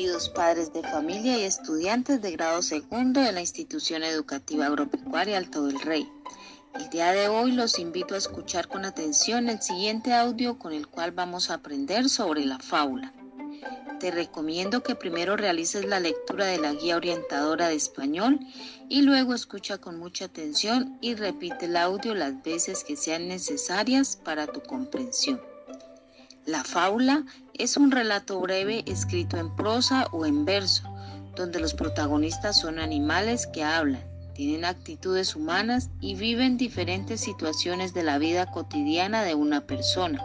queridos padres de familia y estudiantes de grado segundo de la institución educativa agropecuaria Alto del Rey. El día de hoy los invito a escuchar con atención el siguiente audio con el cual vamos a aprender sobre la fábula. Te recomiendo que primero realices la lectura de la guía orientadora de español y luego escucha con mucha atención y repite el audio las veces que sean necesarias para tu comprensión. La fábula es un relato breve escrito en prosa o en verso, donde los protagonistas son animales que hablan, tienen actitudes humanas y viven diferentes situaciones de la vida cotidiana de una persona.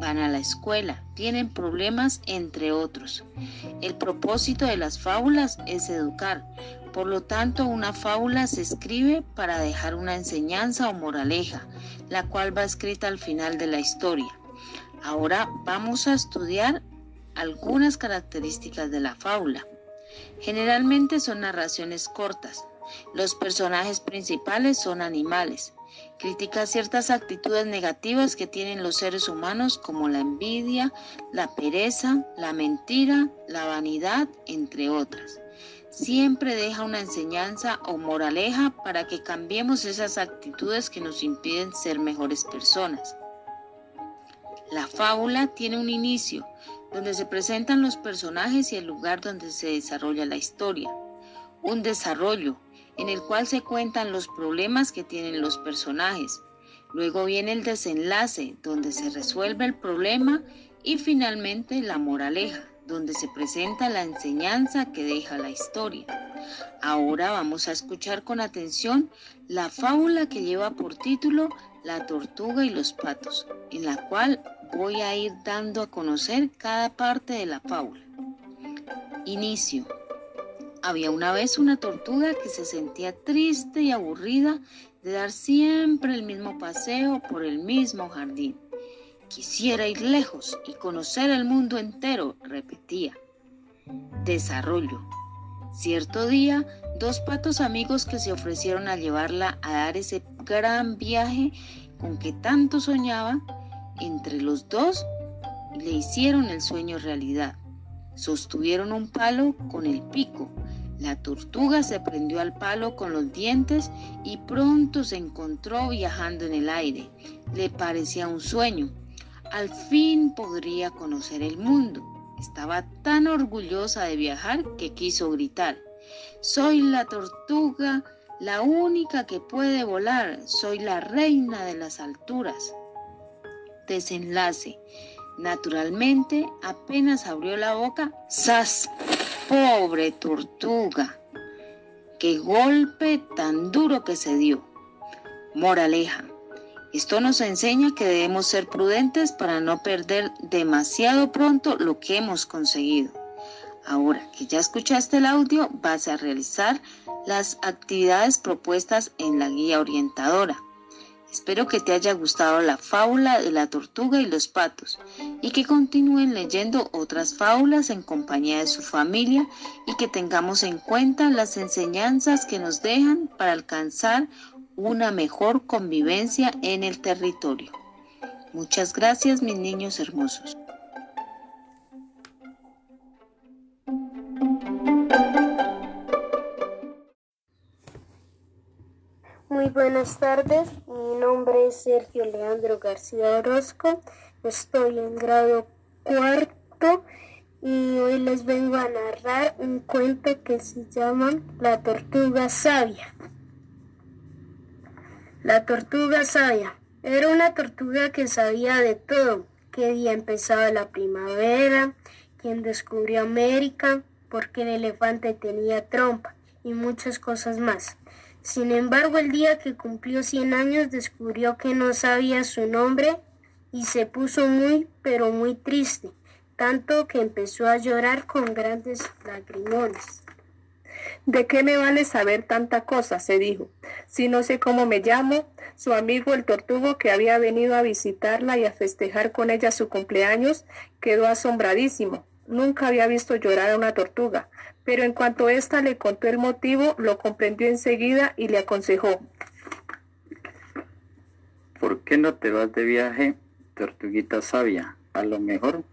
Van a la escuela, tienen problemas, entre otros. El propósito de las fábulas es educar. Por lo tanto, una fábula se escribe para dejar una enseñanza o moraleja, la cual va escrita al final de la historia. Ahora vamos a estudiar algunas características de la fábula. Generalmente son narraciones cortas. Los personajes principales son animales. Critica ciertas actitudes negativas que tienen los seres humanos como la envidia, la pereza, la mentira, la vanidad, entre otras. Siempre deja una enseñanza o moraleja para que cambiemos esas actitudes que nos impiden ser mejores personas. La fábula tiene un inicio, donde se presentan los personajes y el lugar donde se desarrolla la historia. Un desarrollo, en el cual se cuentan los problemas que tienen los personajes. Luego viene el desenlace, donde se resuelve el problema y finalmente la moraleja, donde se presenta la enseñanza que deja la historia. Ahora vamos a escuchar con atención la fábula que lleva por título La tortuga y los patos, en la cual voy a ir dando a conocer cada parte de la fábula. Inicio. Había una vez una tortuga que se sentía triste y aburrida de dar siempre el mismo paseo por el mismo jardín. Quisiera ir lejos y conocer el mundo entero, repetía. Desarrollo. Cierto día, dos patos amigos que se ofrecieron a llevarla a dar ese gran viaje con que tanto soñaba, entre los dos le hicieron el sueño realidad. Sostuvieron un palo con el pico. La tortuga se prendió al palo con los dientes y pronto se encontró viajando en el aire. Le parecía un sueño. Al fin podría conocer el mundo. Estaba tan orgullosa de viajar que quiso gritar. Soy la tortuga, la única que puede volar. Soy la reina de las alturas desenlace. Naturalmente, apenas abrió la boca, ¡zas! Pobre tortuga. Qué golpe tan duro que se dio. Moraleja. Esto nos enseña que debemos ser prudentes para no perder demasiado pronto lo que hemos conseguido. Ahora que ya escuchaste el audio, vas a realizar las actividades propuestas en la guía orientadora. Espero que te haya gustado la fábula de la tortuga y los patos y que continúen leyendo otras fábulas en compañía de su familia y que tengamos en cuenta las enseñanzas que nos dejan para alcanzar una mejor convivencia en el territorio. Muchas gracias mis niños hermosos. Buenas tardes, mi nombre es Sergio Leandro García Orozco, estoy en grado cuarto y hoy les vengo a narrar un cuento que se llama La tortuga sabia. La tortuga sabia era una tortuga que sabía de todo, qué día empezaba la primavera, quién descubrió América, por qué el elefante tenía trompa y muchas cosas más. Sin embargo, el día que cumplió 100 años descubrió que no sabía su nombre y se puso muy, pero muy triste, tanto que empezó a llorar con grandes lagrimones. ¿De qué me vale saber tanta cosa? se dijo. Si no sé cómo me llamo, su amigo el tortugo que había venido a visitarla y a festejar con ella su cumpleaños quedó asombradísimo. Nunca había visto llorar a una tortuga, pero en cuanto ésta le contó el motivo, lo comprendió enseguida y le aconsejó. ¿Por qué no te vas de viaje, tortuguita sabia? A lo mejor,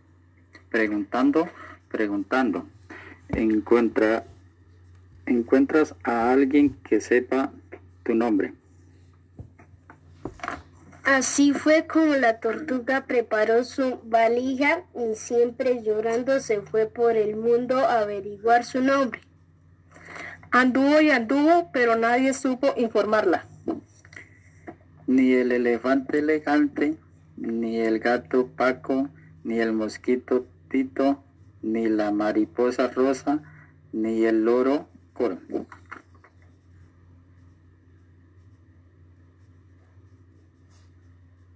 preguntando, preguntando, encuentra, encuentras a alguien que sepa tu nombre. Así fue como la tortuga preparó su valija y siempre llorando se fue por el mundo a averiguar su nombre. Anduvo y anduvo, pero nadie supo informarla. Ni el elefante elegante, ni el gato Paco, ni el mosquito Tito, ni la mariposa rosa, ni el loro Coro.